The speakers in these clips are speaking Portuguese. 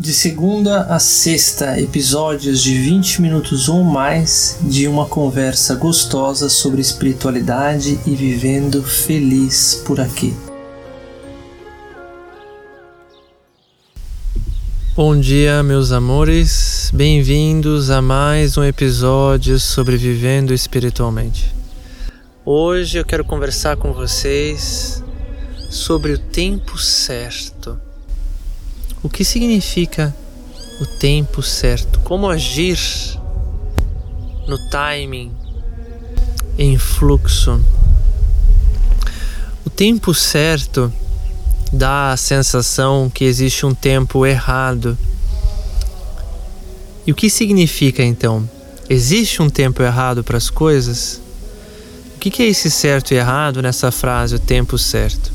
De segunda a sexta, episódios de 20 minutos ou mais de uma conversa gostosa sobre espiritualidade e vivendo feliz por aqui. Bom dia, meus amores. Bem-vindos a mais um episódio sobre vivendo espiritualmente. Hoje eu quero conversar com vocês sobre o tempo certo o que significa o tempo certo? Como agir no timing, em fluxo? O tempo certo dá a sensação que existe um tempo errado. E o que significa então? Existe um tempo errado para as coisas? O que é esse certo e errado nessa frase, o tempo certo?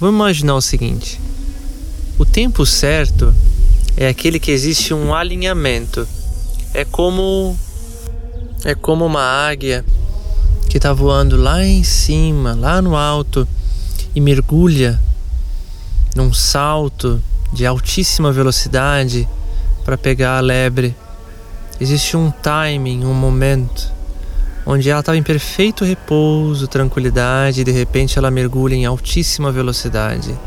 Vamos imaginar o seguinte: o tempo certo é aquele que existe um alinhamento. É como é como uma águia que está voando lá em cima, lá no alto e mergulha num salto de altíssima velocidade para pegar a lebre. Existe um timing, um momento onde ela estava em perfeito repouso, tranquilidade e de repente ela mergulha em altíssima velocidade.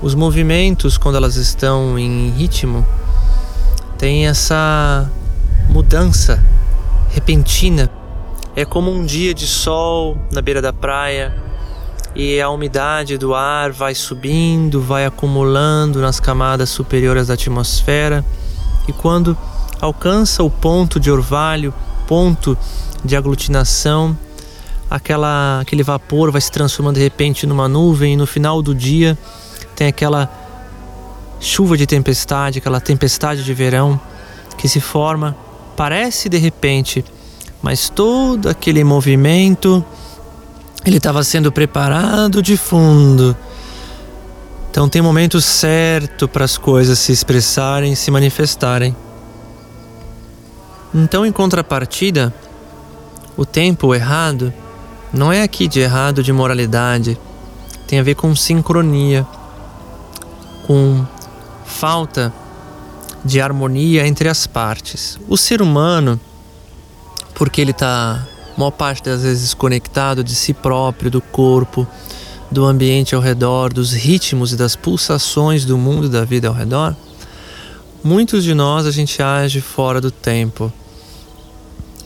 Os movimentos, quando elas estão em ritmo, tem essa mudança repentina. É como um dia de sol na beira da praia e a umidade do ar vai subindo, vai acumulando nas camadas superiores da atmosfera e quando alcança o ponto de orvalho, ponto de aglutinação, aquela, aquele vapor vai se transformando de repente numa nuvem e no final do dia tem aquela chuva de tempestade, aquela tempestade de verão que se forma, parece de repente, mas todo aquele movimento ele estava sendo preparado de fundo. Então tem momento certo para as coisas se expressarem, se manifestarem. Então, em contrapartida, o tempo errado não é aqui de errado de moralidade, tem a ver com sincronia com falta de harmonia entre as partes. O ser humano, porque ele está maior parte das vezes desconectado de si próprio, do corpo, do ambiente ao redor, dos ritmos e das pulsações do mundo e da vida ao redor, muitos de nós a gente age fora do tempo,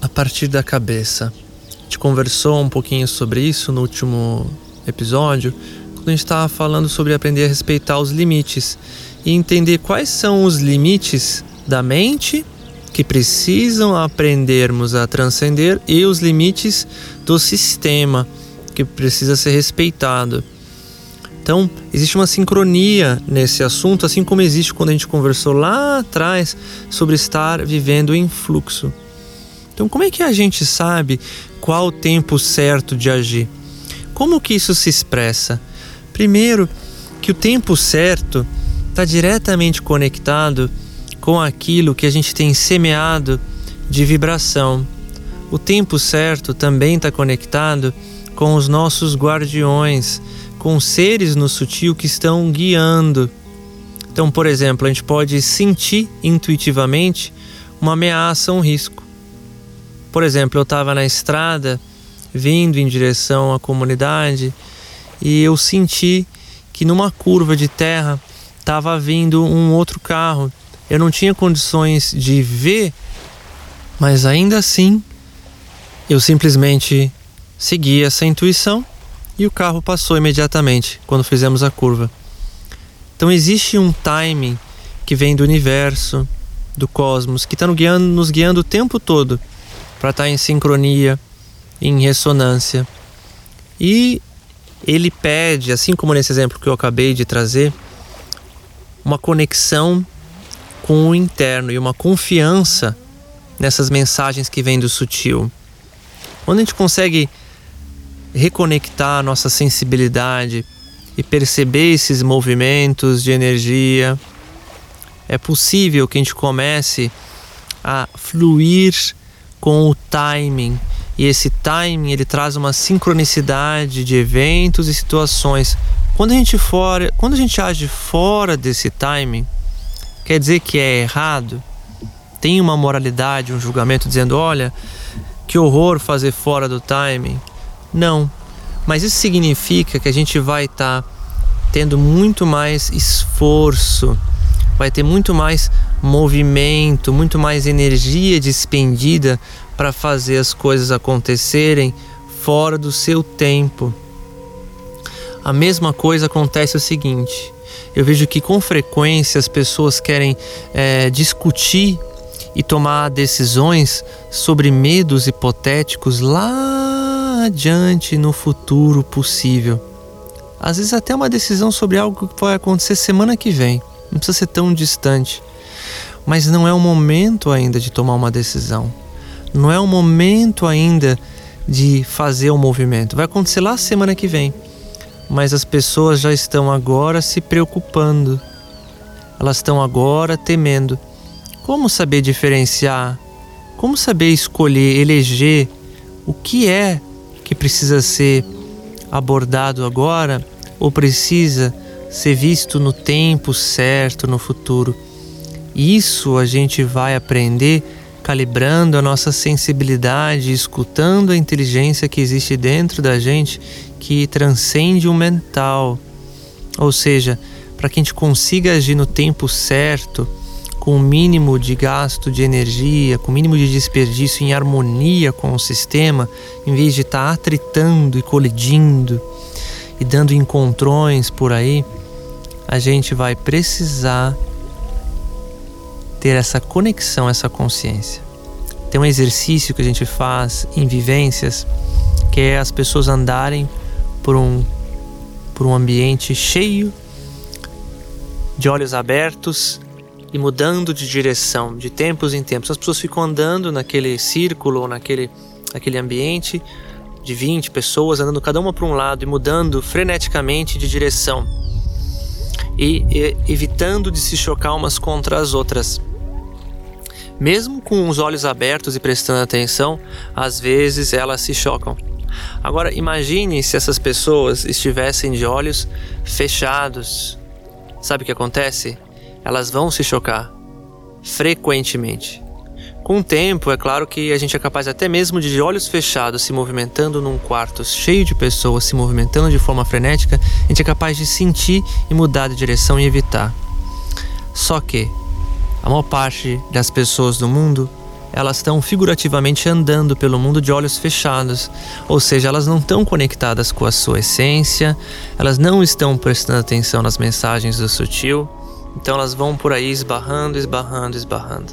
a partir da cabeça. A gente conversou um pouquinho sobre isso no último episódio, quando a gente estava falando sobre aprender a respeitar os limites e entender quais são os limites da mente que precisam aprendermos a transcender e os limites do sistema que precisa ser respeitado. Então, existe uma sincronia nesse assunto, assim como existe quando a gente conversou lá atrás sobre estar vivendo em fluxo. Então, como é que a gente sabe qual o tempo certo de agir? Como que isso se expressa? Primeiro, que o tempo certo está diretamente conectado com aquilo que a gente tem semeado de vibração. O tempo certo também está conectado com os nossos guardiões, com seres no sutil que estão guiando. Então, por exemplo, a gente pode sentir intuitivamente uma ameaça, um risco. Por exemplo, eu estava na estrada, vindo em direção à comunidade e eu senti que numa curva de terra estava vindo um outro carro. Eu não tinha condições de ver, mas ainda assim eu simplesmente segui essa intuição e o carro passou imediatamente quando fizemos a curva. Então existe um timing que vem do universo, do cosmos, que está nos guiando, nos guiando o tempo todo para estar tá em sincronia, em ressonância. E ele pede, assim como nesse exemplo que eu acabei de trazer, uma conexão com o interno e uma confiança nessas mensagens que vêm do sutil. Quando a gente consegue reconectar a nossa sensibilidade e perceber esses movimentos de energia, é possível que a gente comece a fluir com o timing e esse timing ele traz uma sincronicidade de eventos e situações. Quando a gente fora, quando a gente age fora desse timing, quer dizer que é errado? Tem uma moralidade, um julgamento dizendo, olha, que horror fazer fora do timing? Não. Mas isso significa que a gente vai estar tá tendo muito mais esforço, vai ter muito mais movimento, muito mais energia despendida para fazer as coisas acontecerem fora do seu tempo. A mesma coisa acontece o seguinte: eu vejo que com frequência as pessoas querem é, discutir e tomar decisões sobre medos hipotéticos lá adiante no futuro possível. Às vezes, até uma decisão sobre algo que vai acontecer semana que vem, não precisa ser tão distante. Mas não é o momento ainda de tomar uma decisão, não é o momento ainda de fazer o um movimento. Vai acontecer lá semana que vem, mas as pessoas já estão agora se preocupando, elas estão agora temendo. Como saber diferenciar? Como saber escolher, eleger o que é que precisa ser abordado agora ou precisa ser visto no tempo certo, no futuro? Isso a gente vai aprender calibrando a nossa sensibilidade, escutando a inteligência que existe dentro da gente que transcende o mental. Ou seja, para que a gente consiga agir no tempo certo com o mínimo de gasto de energia, com o mínimo de desperdício em harmonia com o sistema, em vez de estar tá atritando e colidindo e dando encontrões por aí, a gente vai precisar ter essa conexão, essa consciência. Tem um exercício que a gente faz em vivências que é as pessoas andarem por um por um ambiente cheio de olhos abertos e mudando de direção de tempos em tempos. As pessoas ficam andando naquele círculo naquele, naquele ambiente de 20 pessoas, andando cada uma para um lado e mudando freneticamente de direção e, e evitando de se chocar umas contra as outras. Mesmo com os olhos abertos e prestando atenção, às vezes elas se chocam. Agora imagine se essas pessoas estivessem de olhos fechados. Sabe o que acontece? elas vão se chocar frequentemente. Com o tempo, é claro que a gente é capaz até mesmo de, de olhos fechados, se movimentando num quarto cheio de pessoas, se movimentando de forma frenética, a gente é capaz de sentir e mudar de direção e evitar. Só que a maior parte das pessoas do mundo, elas estão figurativamente andando pelo mundo de olhos fechados, ou seja, elas não estão conectadas com a sua essência, elas não estão prestando atenção nas mensagens do sutil. Então elas vão por aí esbarrando, esbarrando, esbarrando.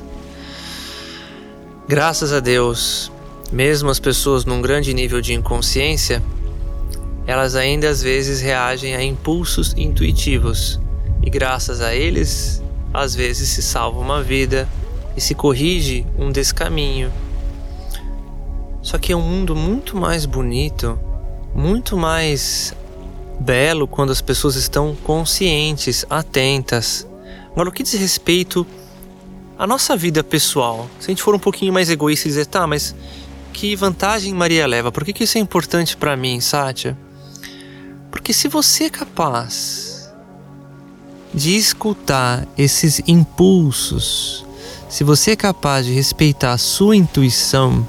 Graças a Deus, mesmo as pessoas num grande nível de inconsciência, elas ainda às vezes reagem a impulsos intuitivos. E graças a eles, às vezes se salva uma vida e se corrige um descaminho. Só que é um mundo muito mais bonito, muito mais belo quando as pessoas estão conscientes, atentas, Agora, o que diz respeito à nossa vida pessoal, se a gente for um pouquinho mais egoísta e dizer, tá, mas que vantagem Maria leva? Por que, que isso é importante para mim, Sátia? Porque se você é capaz de escutar esses impulsos, se você é capaz de respeitar a sua intuição,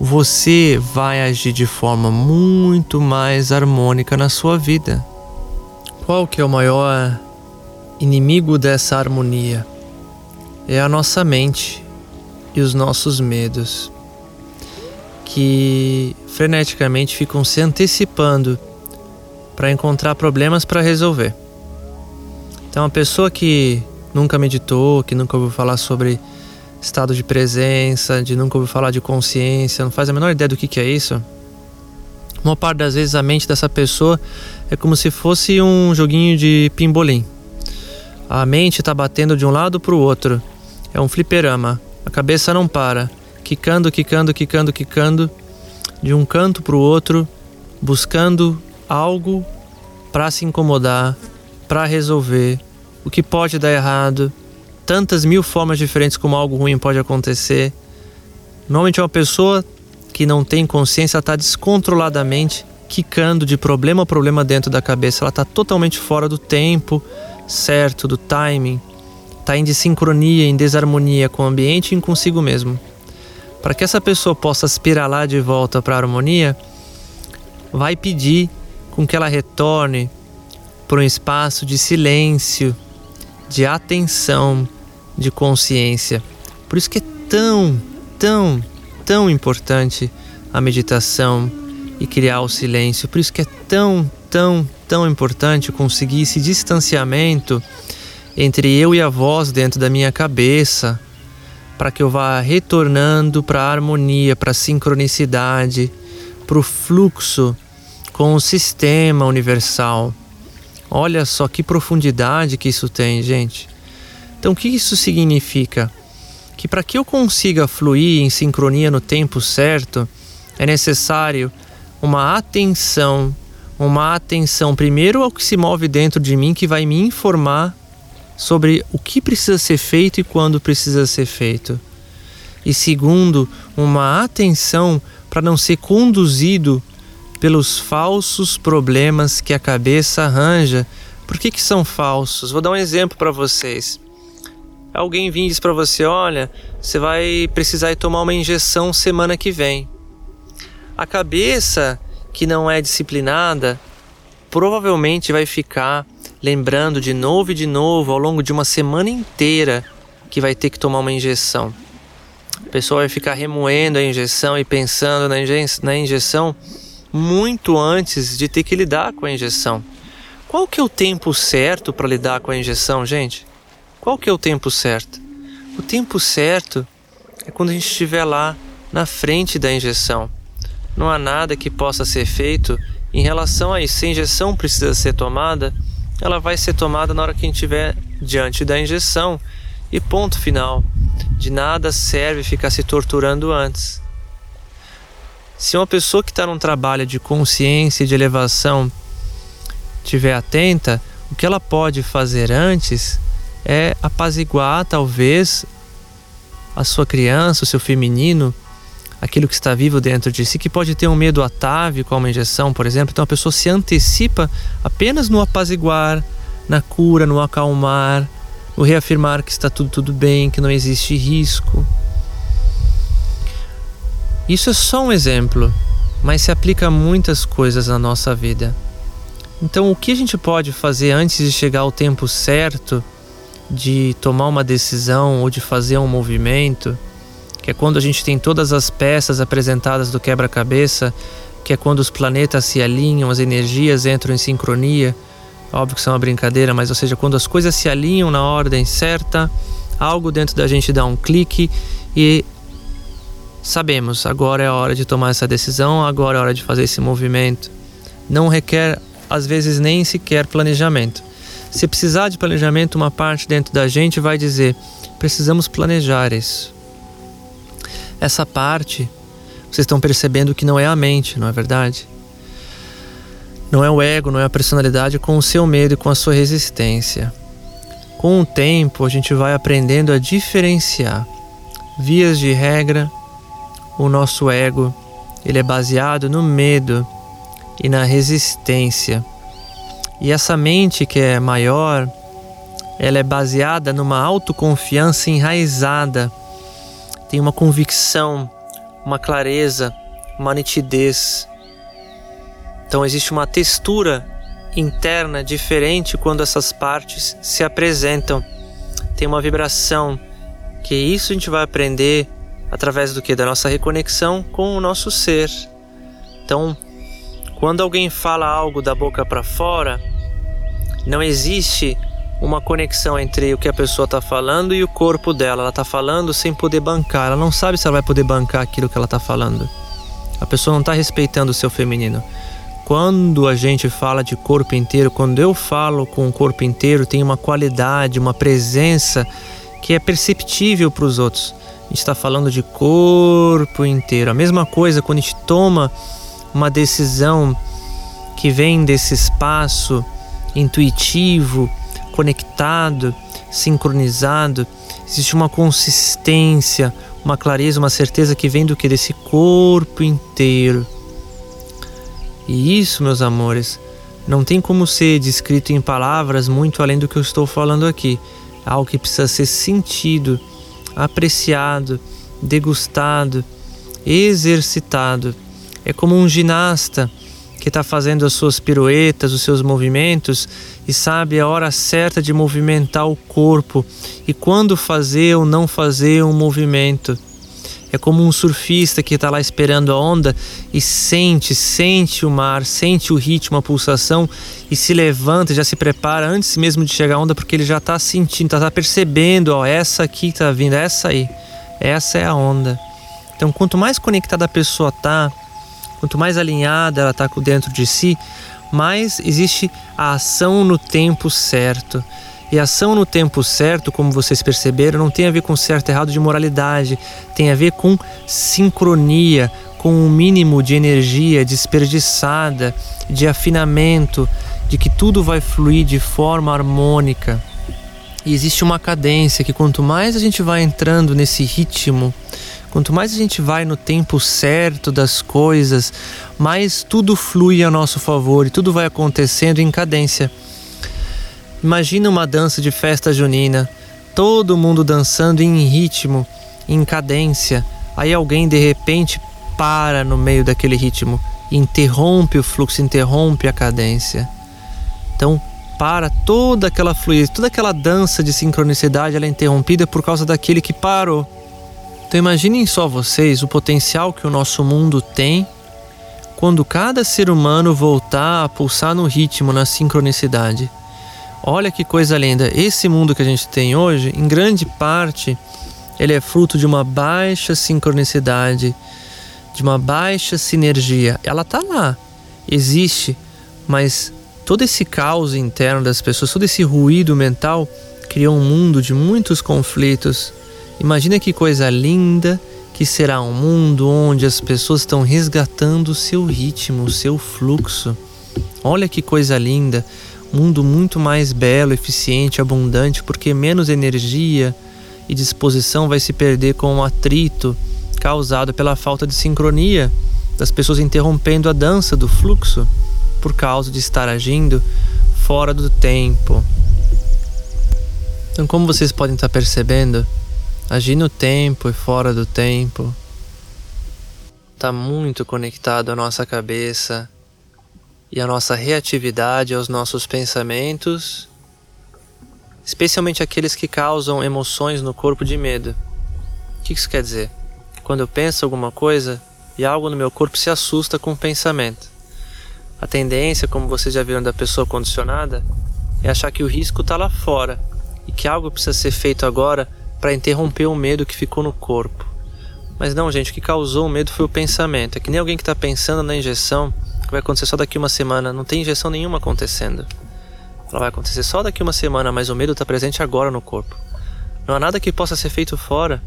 você vai agir de forma muito mais harmônica na sua vida. Qual que é o maior inimigo dessa harmonia é a nossa mente e os nossos medos, que freneticamente ficam se antecipando para encontrar problemas para resolver. Então, a pessoa que nunca meditou, que nunca ouviu falar sobre estado de presença, de nunca ouviu falar de consciência, não faz a menor ideia do que, que é isso. Uma parte das vezes a mente dessa pessoa é como se fosse um joguinho de pimbolim. A mente está batendo de um lado para o outro. É um fliperama. A cabeça não para. Quicando, quicando, quicando, quicando. De um canto para o outro. Buscando algo para se incomodar, para resolver. O que pode dar errado. Tantas mil formas diferentes como algo ruim pode acontecer. Normalmente uma pessoa que não tem consciência está descontroladamente quicando de problema a problema dentro da cabeça. Ela está totalmente fora do tempo, certo, do timing. está em desincronia, em desarmonia com o ambiente e consigo mesmo. Para que essa pessoa possa aspirar lá de volta para a harmonia, vai pedir com que ela retorne para um espaço de silêncio, de atenção, de consciência. Por isso que é tão, tão, tão importante a meditação e criar o silêncio. Por isso que é tão, tão, tão importante conseguir esse distanciamento entre eu e a voz dentro da minha cabeça, para que eu vá retornando para a harmonia, para a sincronicidade, para o fluxo com o sistema universal. Olha só que profundidade que isso tem, gente. Então, o que isso significa? Que para que eu consiga fluir em sincronia no tempo certo, é necessário uma atenção, uma atenção primeiro ao que se move dentro de mim, que vai me informar sobre o que precisa ser feito e quando precisa ser feito. E segundo, uma atenção para não ser conduzido pelos falsos problemas que a cabeça arranja. Por que, que são falsos? Vou dar um exemplo para vocês. Alguém vem e diz para você: olha, você vai precisar tomar uma injeção semana que vem. A cabeça que não é disciplinada provavelmente vai ficar lembrando de novo e de novo ao longo de uma semana inteira que vai ter que tomar uma injeção. A pessoa vai ficar remoendo a injeção e pensando na, inje na injeção muito antes de ter que lidar com a injeção. Qual que é o tempo certo para lidar com a injeção, gente? Qual que é o tempo certo? O tempo certo é quando a gente estiver lá na frente da injeção. Não há nada que possa ser feito em relação a isso. Se a injeção precisa ser tomada, ela vai ser tomada na hora que a gente estiver diante da injeção. E ponto final. De nada serve ficar se torturando antes. Se uma pessoa que está num trabalho de consciência e de elevação estiver atenta, o que ela pode fazer antes é apaziguar, talvez, a sua criança, o seu feminino, aquilo que está vivo dentro de si, que pode ter um medo atávico a uma injeção, por exemplo. Então a pessoa se antecipa apenas no apaziguar, na cura, no acalmar, no reafirmar que está tudo tudo bem, que não existe risco. Isso é só um exemplo, mas se aplica a muitas coisas na nossa vida. Então, o que a gente pode fazer antes de chegar ao tempo certo de tomar uma decisão ou de fazer um movimento, que é quando a gente tem todas as peças apresentadas do quebra-cabeça, que é quando os planetas se alinham, as energias entram em sincronia. Óbvio que isso é uma brincadeira, mas ou seja, quando as coisas se alinham na ordem certa, algo dentro da gente dá um clique e sabemos, agora é a hora de tomar essa decisão, agora é a hora de fazer esse movimento. Não requer, às vezes, nem sequer planejamento. Se precisar de planejamento, uma parte dentro da gente vai dizer: precisamos planejar isso. Essa parte, vocês estão percebendo que não é a mente, não é verdade? Não é o ego, não é a personalidade com o seu medo e com a sua resistência. Com o tempo, a gente vai aprendendo a diferenciar. Vias de regra, o nosso ego, ele é baseado no medo e na resistência. E essa mente que é maior, ela é baseada numa autoconfiança enraizada. Tem uma convicção, uma clareza, uma nitidez. Então existe uma textura interna diferente quando essas partes se apresentam. Tem uma vibração que isso a gente vai aprender através do que? Da nossa reconexão com o nosso ser. Então, quando alguém fala algo da boca para fora, não existe uma conexão entre o que a pessoa está falando e o corpo dela. Ela está falando sem poder bancar. Ela não sabe se ela vai poder bancar aquilo que ela está falando. A pessoa não está respeitando o seu feminino. Quando a gente fala de corpo inteiro, quando eu falo com o corpo inteiro, tem uma qualidade, uma presença que é perceptível para os outros está falando de corpo inteiro. A mesma coisa quando a gente toma uma decisão que vem desse espaço intuitivo, conectado, sincronizado, existe uma consistência, uma clareza, uma certeza que vem do que desse corpo inteiro. E isso, meus amores, não tem como ser descrito em palavras muito além do que eu estou falando aqui. é algo que precisa ser sentido, apreciado, degustado, exercitado. É como um ginasta que está fazendo as suas piruetas, os seus movimentos e sabe a hora certa de movimentar o corpo e quando fazer ou não fazer um movimento. É como um surfista que está lá esperando a onda e sente, sente o mar, sente o ritmo, a pulsação e se levanta, já se prepara antes mesmo de chegar a onda porque ele já está sentindo, está tá percebendo, ó, essa aqui está vindo, essa aí, essa é a onda. Então, quanto mais conectada a pessoa está, quanto mais alinhada ela está dentro de si, mais existe a ação no tempo certo. E ação no tempo certo, como vocês perceberam, não tem a ver com certo e errado de moralidade, tem a ver com sincronia, com um mínimo de energia desperdiçada, de afinamento, de que tudo vai fluir de forma harmônica. E existe uma cadência que quanto mais a gente vai entrando nesse ritmo, quanto mais a gente vai no tempo certo das coisas, mais tudo flui a nosso favor e tudo vai acontecendo em cadência. Imagina uma dança de festa junina, todo mundo dançando em ritmo, em cadência. Aí alguém de repente para no meio daquele ritmo, interrompe o fluxo, interrompe a cadência. Então, para toda aquela fluidez, toda aquela dança de sincronicidade, ela é interrompida por causa daquele que parou. Então imaginem só vocês o potencial que o nosso mundo tem quando cada ser humano voltar a pulsar no ritmo, na sincronicidade. Olha que coisa linda. Esse mundo que a gente tem hoje, em grande parte, ele é fruto de uma baixa sincronicidade, de uma baixa sinergia. Ela tá lá, existe, mas todo esse caos interno das pessoas, todo esse ruído mental criou um mundo de muitos conflitos. Imagina que coisa linda que será um mundo onde as pessoas estão resgatando o seu ritmo, o seu fluxo. Olha que coisa linda mundo muito mais belo, eficiente, abundante, porque menos energia e disposição vai se perder com o atrito causado pela falta de sincronia das pessoas interrompendo a dança do fluxo por causa de estar agindo fora do tempo. Então, como vocês podem estar percebendo, agir no tempo e fora do tempo está muito conectado à nossa cabeça, e a nossa reatividade aos nossos pensamentos, especialmente aqueles que causam emoções no corpo de medo. O que isso quer dizer? Quando eu penso alguma coisa e algo no meu corpo se assusta com o pensamento. A tendência, como vocês já viram da pessoa condicionada, é achar que o risco está lá fora e que algo precisa ser feito agora para interromper o medo que ficou no corpo. Mas não, gente, o que causou o medo foi o pensamento. É que nem alguém que está pensando na injeção vai acontecer só daqui uma semana. Não tem injeção nenhuma acontecendo. Ela vai acontecer só daqui uma semana, mas o medo está presente agora no corpo. Não há nada que possa ser feito fora.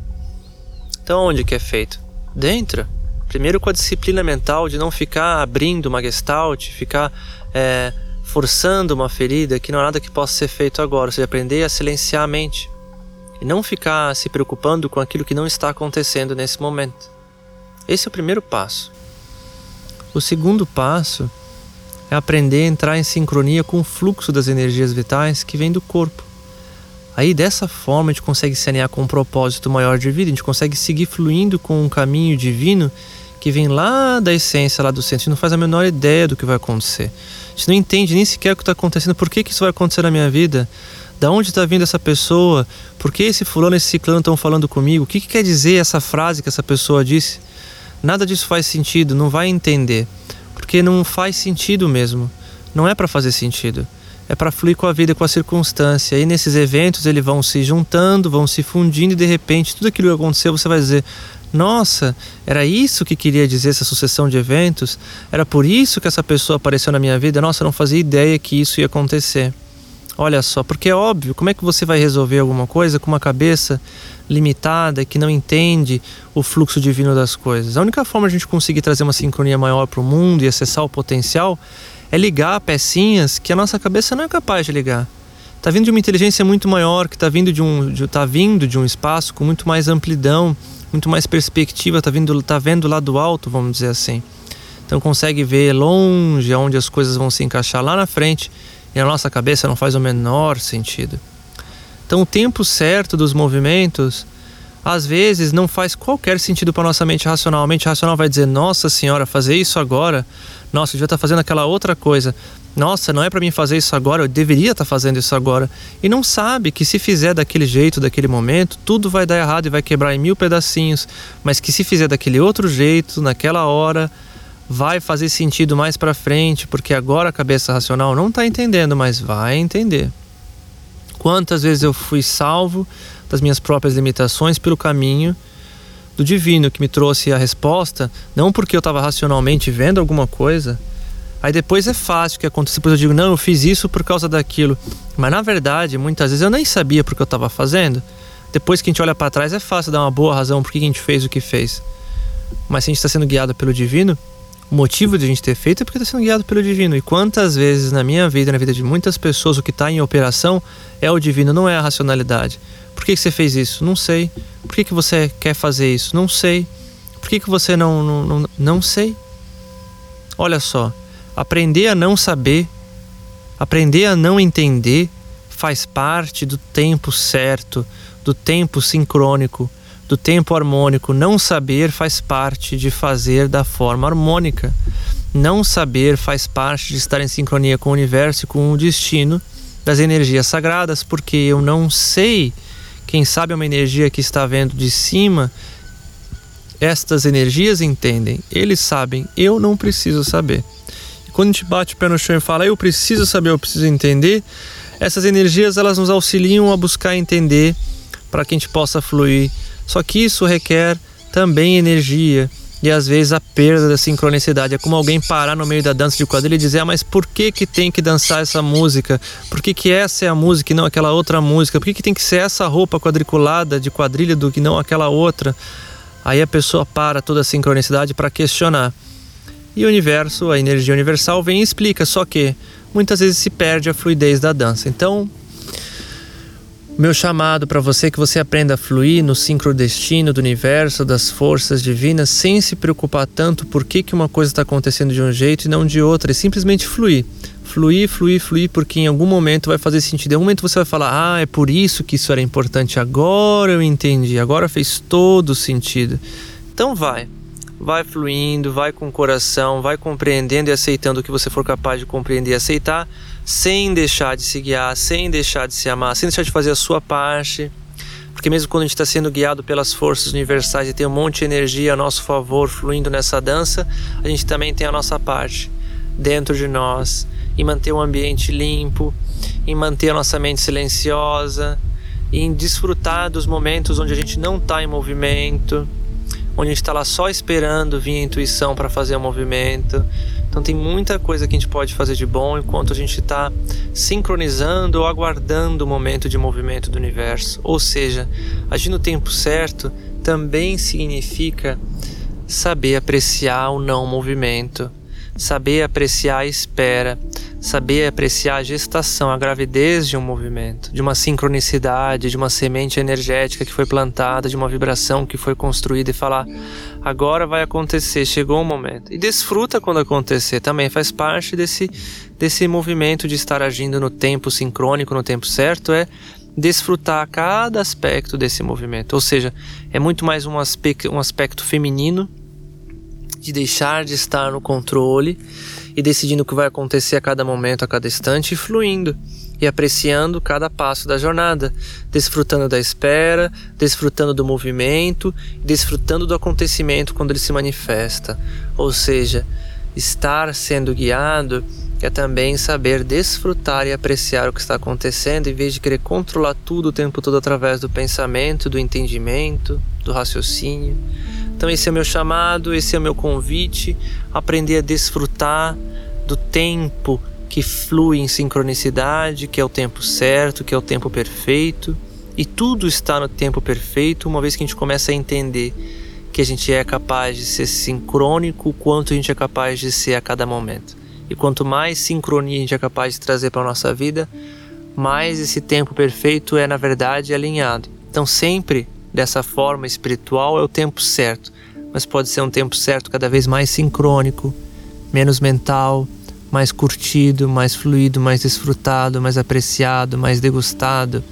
Então onde que é feito? Dentro. Primeiro com a disciplina mental de não ficar abrindo uma gestalt, ficar é, forçando uma ferida, que não há nada que possa ser feito agora. Ou seja, aprender a silenciar a mente. E não ficar se preocupando com aquilo que não está acontecendo nesse momento. Esse é o primeiro passo. O segundo passo é aprender a entrar em sincronia com o fluxo das energias vitais que vem do corpo. Aí dessa forma a gente consegue se alinhar com um propósito maior de vida, a gente consegue seguir fluindo com um caminho divino que vem lá da essência, lá do centro. A gente não faz a menor ideia do que vai acontecer. A gente não entende nem sequer o que está acontecendo, por que, que isso vai acontecer na minha vida, da onde está vindo essa pessoa, por que esse fulano e esse ciclano estão falando comigo, o que, que quer dizer essa frase que essa pessoa disse. Nada disso faz sentido, não vai entender, porque não faz sentido mesmo. Não é para fazer sentido. É para fluir com a vida, com a circunstância. E nesses eventos eles vão se juntando, vão se fundindo e de repente tudo aquilo que aconteceu você vai dizer: nossa, era isso que queria dizer essa sucessão de eventos? Era por isso que essa pessoa apareceu na minha vida? Nossa, eu não fazia ideia que isso ia acontecer. Olha só, porque é óbvio, como é que você vai resolver alguma coisa com uma cabeça limitada, que não entende o fluxo divino das coisas. A única forma de a gente conseguir trazer uma sincronia maior para o mundo e acessar o potencial é ligar pecinhas que a nossa cabeça não é capaz de ligar. Está vindo de uma inteligência muito maior, que está vindo de um, tá vindo de um espaço com muito mais amplidão, muito mais perspectiva, está vindo, tá vendo lá do alto, vamos dizer assim. Então consegue ver longe aonde as coisas vão se encaixar lá na frente e a nossa cabeça não faz o menor sentido. Então, o tempo certo dos movimentos às vezes não faz qualquer sentido para nossa mente racional. A mente racional vai dizer: Nossa Senhora, fazer isso agora? Nossa, eu devia estar tá fazendo aquela outra coisa. Nossa, não é para mim fazer isso agora, eu deveria estar tá fazendo isso agora. E não sabe que se fizer daquele jeito, daquele momento, tudo vai dar errado e vai quebrar em mil pedacinhos. Mas que se fizer daquele outro jeito, naquela hora, vai fazer sentido mais para frente, porque agora a cabeça racional não está entendendo, mas vai entender. Quantas vezes eu fui salvo das minhas próprias limitações pelo caminho do divino que me trouxe a resposta, não porque eu estava racionalmente vendo alguma coisa. Aí depois é fácil que aconteça, depois eu digo, não, eu fiz isso por causa daquilo. Mas na verdade, muitas vezes eu nem sabia porque eu estava fazendo. Depois que a gente olha para trás, é fácil dar uma boa razão por que a gente fez o que fez. Mas se a gente está sendo guiado pelo divino, o motivo de a gente ter feito é porque está sendo guiado pelo divino. E quantas vezes na minha vida, na vida de muitas pessoas, o que está em operação é o divino, não é a racionalidade. Por que, que você fez isso? Não sei. Por que, que você quer fazer isso? Não sei. Por que, que você não, não, não, não sei? Olha só, aprender a não saber, aprender a não entender, faz parte do tempo certo, do tempo sincrônico, do tempo harmônico. Não saber faz parte de fazer da forma harmônica. Não saber faz parte de estar em sincronia com o universo e com o destino das energias sagradas, porque eu não sei quem sabe é uma energia que está vendo de cima. Estas energias entendem, eles sabem, eu não preciso saber. E quando a gente bate o pé no chão e fala, eu preciso saber, eu preciso entender, essas energias elas nos auxiliam a buscar entender para que a gente possa fluir. Só que isso requer também energia e às vezes a perda da sincronicidade. É como alguém parar no meio da dança de quadrilha e dizer: ah, mas por que, que tem que dançar essa música? Por que, que essa é a música e não aquela outra música? Por que, que tem que ser essa roupa quadriculada de quadrilha do que não aquela outra? Aí a pessoa para toda a sincronicidade para questionar. E o universo, a energia universal, vem e explica, só que muitas vezes se perde a fluidez da dança. Então, meu chamado para você é que você aprenda a fluir no sincrodestino do universo, das forças divinas, sem se preocupar tanto por que, que uma coisa está acontecendo de um jeito e não de outra, e simplesmente fluir. Fluir, fluir, fluir, porque em algum momento vai fazer sentido. Em algum momento você vai falar: Ah, é por isso que isso era importante. Agora eu entendi, agora fez todo sentido. Então vai, vai fluindo, vai com o coração, vai compreendendo e aceitando o que você for capaz de compreender e aceitar sem deixar de se guiar, sem deixar de se amar, sem deixar de fazer a sua parte. Porque mesmo quando a gente está sendo guiado pelas forças universais e tem um monte de energia a nosso favor fluindo nessa dança, a gente também tem a nossa parte dentro de nós, em manter o ambiente limpo, em manter a nossa mente silenciosa, em desfrutar dos momentos onde a gente não está em movimento, onde a gente está lá só esperando vir a intuição para fazer o movimento, então tem muita coisa que a gente pode fazer de bom enquanto a gente está sincronizando ou aguardando o momento de movimento do universo. Ou seja, agir no tempo certo também significa saber apreciar o não movimento, saber apreciar a espera, saber apreciar a gestação, a gravidez de um movimento, de uma sincronicidade, de uma semente energética que foi plantada, de uma vibração que foi construída e falar: agora vai acontecer, chegou o momento. E desfruta quando acontecer, também faz parte desse, desse movimento de estar agindo no tempo sincrônico, no tempo certo, é desfrutar cada aspecto desse movimento. Ou seja, é muito mais um aspecto, um aspecto feminino de deixar de estar no controle e decidindo o que vai acontecer a cada momento, a cada instante e fluindo e apreciando cada passo da jornada, desfrutando da espera, desfrutando do movimento, desfrutando do acontecimento quando ele se manifesta. Ou seja, estar sendo guiado é também saber desfrutar e apreciar o que está acontecendo em vez de querer controlar tudo o tempo todo através do pensamento, do entendimento, do raciocínio. Então, esse é o meu chamado, esse é o meu convite, aprender a desfrutar do tempo que flui em sincronicidade, que é o tempo certo, que é o tempo perfeito. E tudo está no tempo perfeito, uma vez que a gente começa a entender que a gente é capaz de ser sincrônico, quanto a gente é capaz de ser a cada momento. E quanto mais sincronia a gente é capaz de trazer para a nossa vida, mais esse tempo perfeito é, na verdade, alinhado. Então, sempre dessa forma espiritual é o tempo certo, mas pode ser um tempo certo cada vez mais sincrônico, menos mental, mais curtido, mais fluido, mais desfrutado, mais apreciado, mais degustado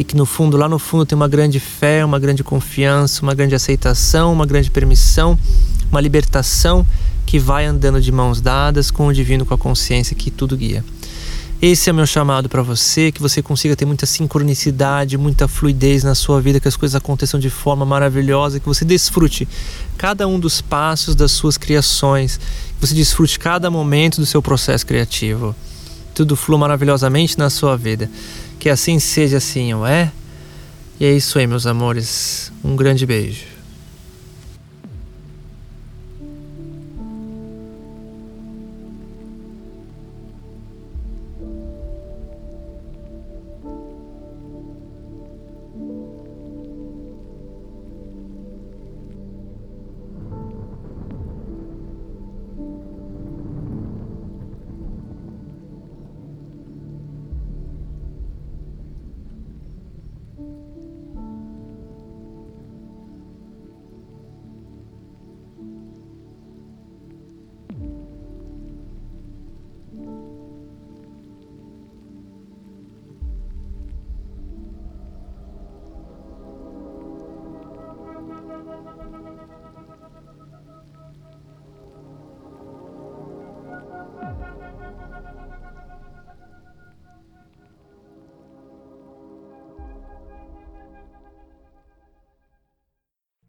e que no fundo, lá no fundo, tem uma grande fé, uma grande confiança, uma grande aceitação, uma grande permissão, uma libertação que vai andando de mãos dadas com o divino, com a consciência que tudo guia. Esse é meu chamado para você, que você consiga ter muita sincronicidade, muita fluidez na sua vida, que as coisas aconteçam de forma maravilhosa, que você desfrute cada um dos passos das suas criações, que você desfrute cada momento do seu processo criativo. Tudo flua maravilhosamente na sua vida. Que assim seja assim, não é? E é isso aí, meus amores. Um grande beijo.